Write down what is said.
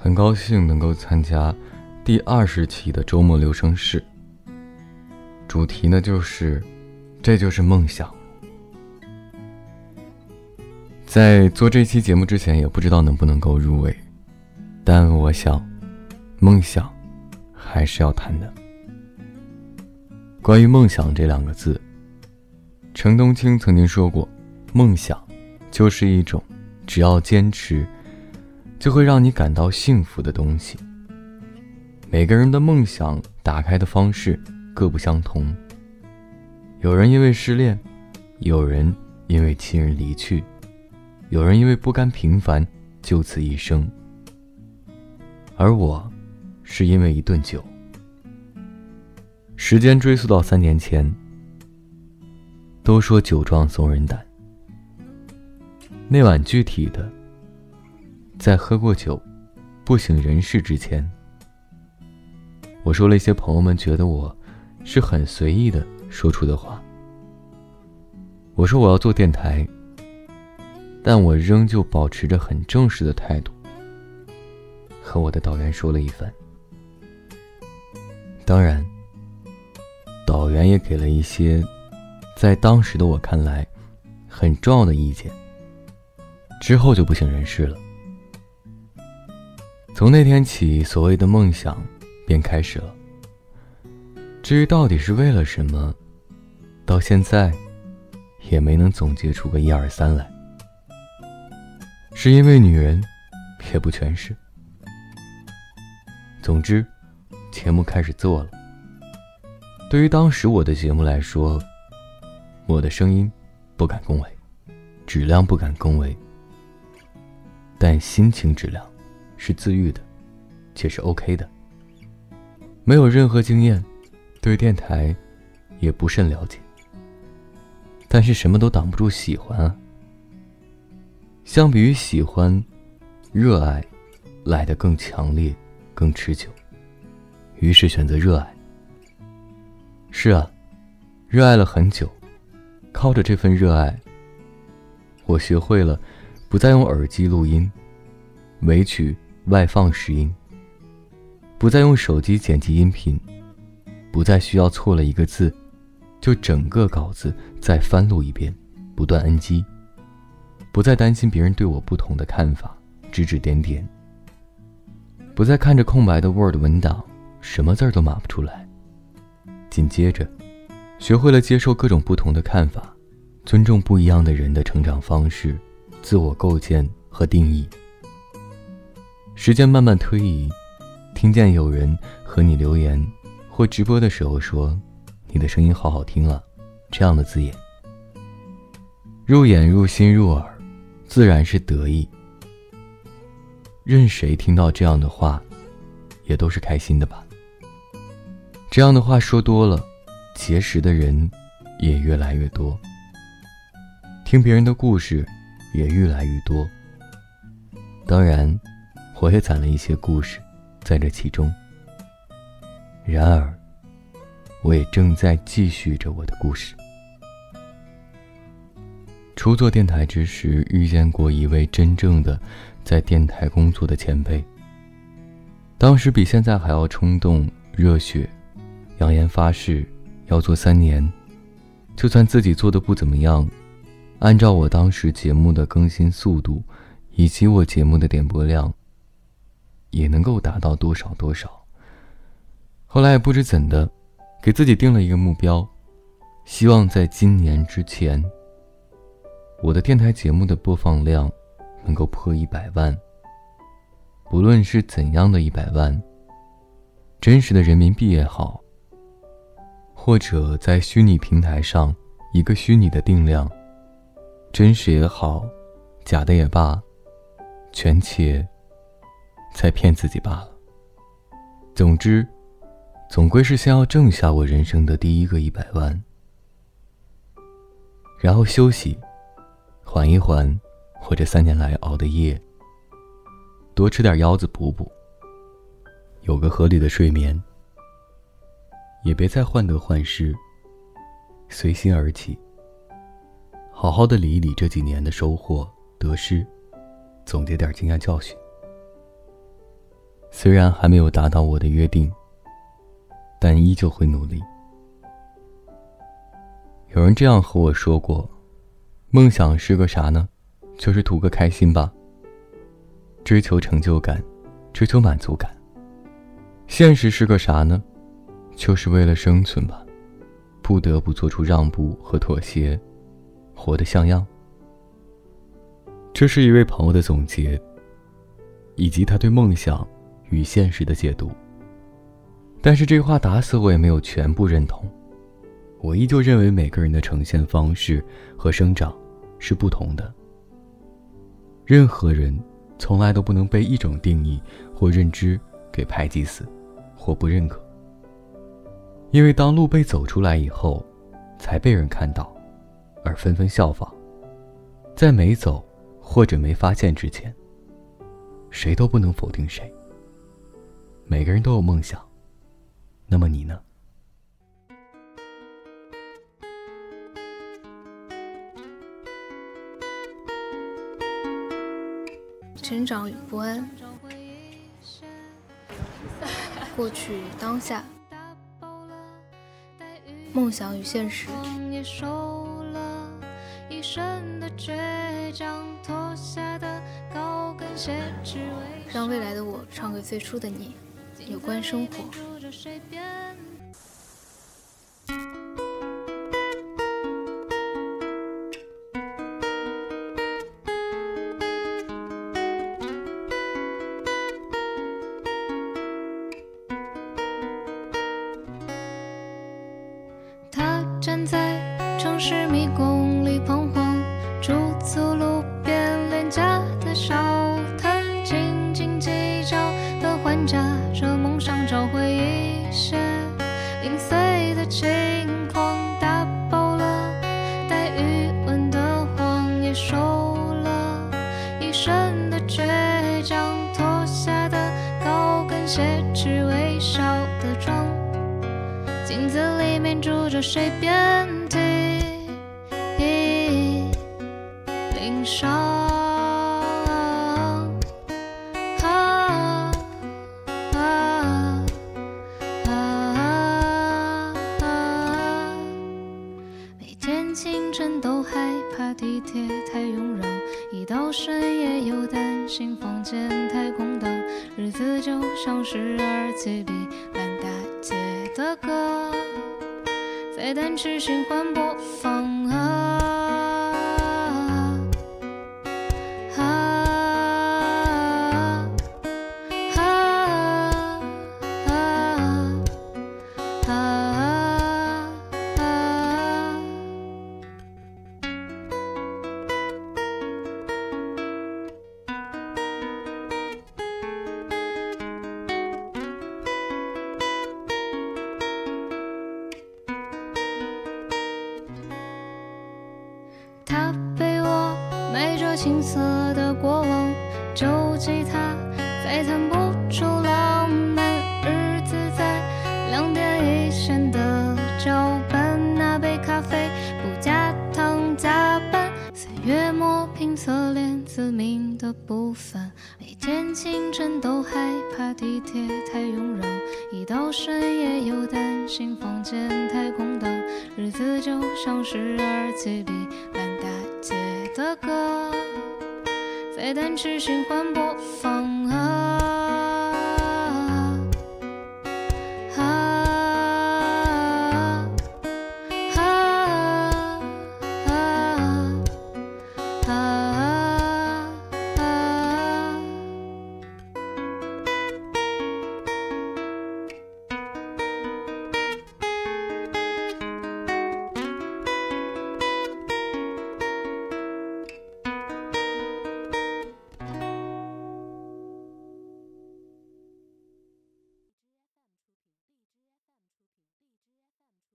很高兴能够参加第二十期的周末留声室。主题呢就是，这就是梦想。在做这期节目之前，也不知道能不能够入围，但我想，梦想还是要谈的。关于梦想这两个字，程冬青曾经说过，梦想就是一种只要坚持。就会让你感到幸福的东西。每个人的梦想打开的方式各不相同。有人因为失恋，有人因为亲人离去，有人因为不甘平凡就此一生。而我，是因为一顿酒。时间追溯到三年前。都说酒壮怂人胆。那晚具体的。在喝过酒、不省人事之前，我说了一些朋友们觉得我是很随意的说出的话。我说我要做电台，但我仍旧保持着很正式的态度，和我的导员说了一番。当然，导员也给了一些在当时的我看来很重要的意见。之后就不省人事了。从那天起，所谓的梦想便开始了。至于到底是为了什么，到现在也没能总结出个一二三来。是因为女人，也不全是。总之，节目开始做了。对于当时我的节目来说，我的声音不敢恭维，质量不敢恭维，但心情质量。是自愈的，且是 OK 的。没有任何经验，对电台也不甚了解。但是什么都挡不住喜欢啊。相比于喜欢，热爱来得更强烈、更持久。于是选择热爱。是啊，热爱了很久，靠着这份热爱，我学会了不再用耳机录音，委曲。外放拾音，不再用手机剪辑音频，不再需要错了一个字，就整个稿子再翻录一遍，不断 NG，不再担心别人对我不同的看法，指指点点，不再看着空白的 Word 文档，什么字儿都码不出来。紧接着，学会了接受各种不同的看法，尊重不一样的人的成长方式、自我构建和定义。时间慢慢推移，听见有人和你留言或直播的时候说：“你的声音好好听啊”，这样的字眼，入眼、入心、入耳，自然是得意。任谁听到这样的话，也都是开心的吧。这样的话说多了，结识的人也越来越多，听别人的故事也越来越多。当然。我也攒了一些故事，在这其中。然而，我也正在继续着我的故事。初做电台之时，遇见过一位真正的在电台工作的前辈。当时比现在还要冲动、热血，扬言发誓要做三年，就算自己做的不怎么样，按照我当时节目的更新速度，以及我节目的点播量。也能够达到多少多少。后来不知怎的，给自己定了一个目标，希望在今年之前，我的电台节目的播放量能够破一百万。不论是怎样的一百万，真实的人民币也好，或者在虚拟平台上一个虚拟的定量，真实也好，假的也罢，全且。在骗自己罢了。总之，总归是先要挣下我人生的第一个一百万，然后休息，缓一缓，或者三年来熬的夜，多吃点腰子补补，有个合理的睡眠，也别再患得患失，随心而起，好好的理一理这几年的收获得失，总结点经验教训。虽然还没有达到我的约定，但依旧会努力。有人这样和我说过：“梦想是个啥呢？就是图个开心吧。追求成就感，追求满足感。现实是个啥呢？就是为了生存吧，不得不做出让步和妥协，活得像样。”这是一位朋友的总结，以及他对梦想与现实的解读。但是这话打死我也没有全部认同。我依旧认为每个人的呈现方式和生长是不同的。任何人从来都不能被一种定义或认知给排挤死，或不认可。因为当路被走出来以后，才被人看到，而纷纷效仿。在没走。或者没发现之前，谁都不能否定谁。每个人都有梦想，那么你呢？成长与不安，过去与当下，梦想与现实。让未来的我唱给最初的你，有关生活。他站在城市迷宫谁遍体鳞伤。啊啊啊,啊！每天清晨都害怕地铁太拥挤，一到深夜又担心房间太空荡，日子就像是耳机里烂大街的歌。在单曲循环播放。他被我埋着青涩的过往，旧吉他再弹不出浪漫，日子在两点一线的交班，那杯咖啡不加糖加半，岁月磨平侧脸自命的不凡，每天清晨都害怕地铁太拥挤，一到深夜又担心房间太空荡，日子就像是耳机里。的歌，在单曲循环播放。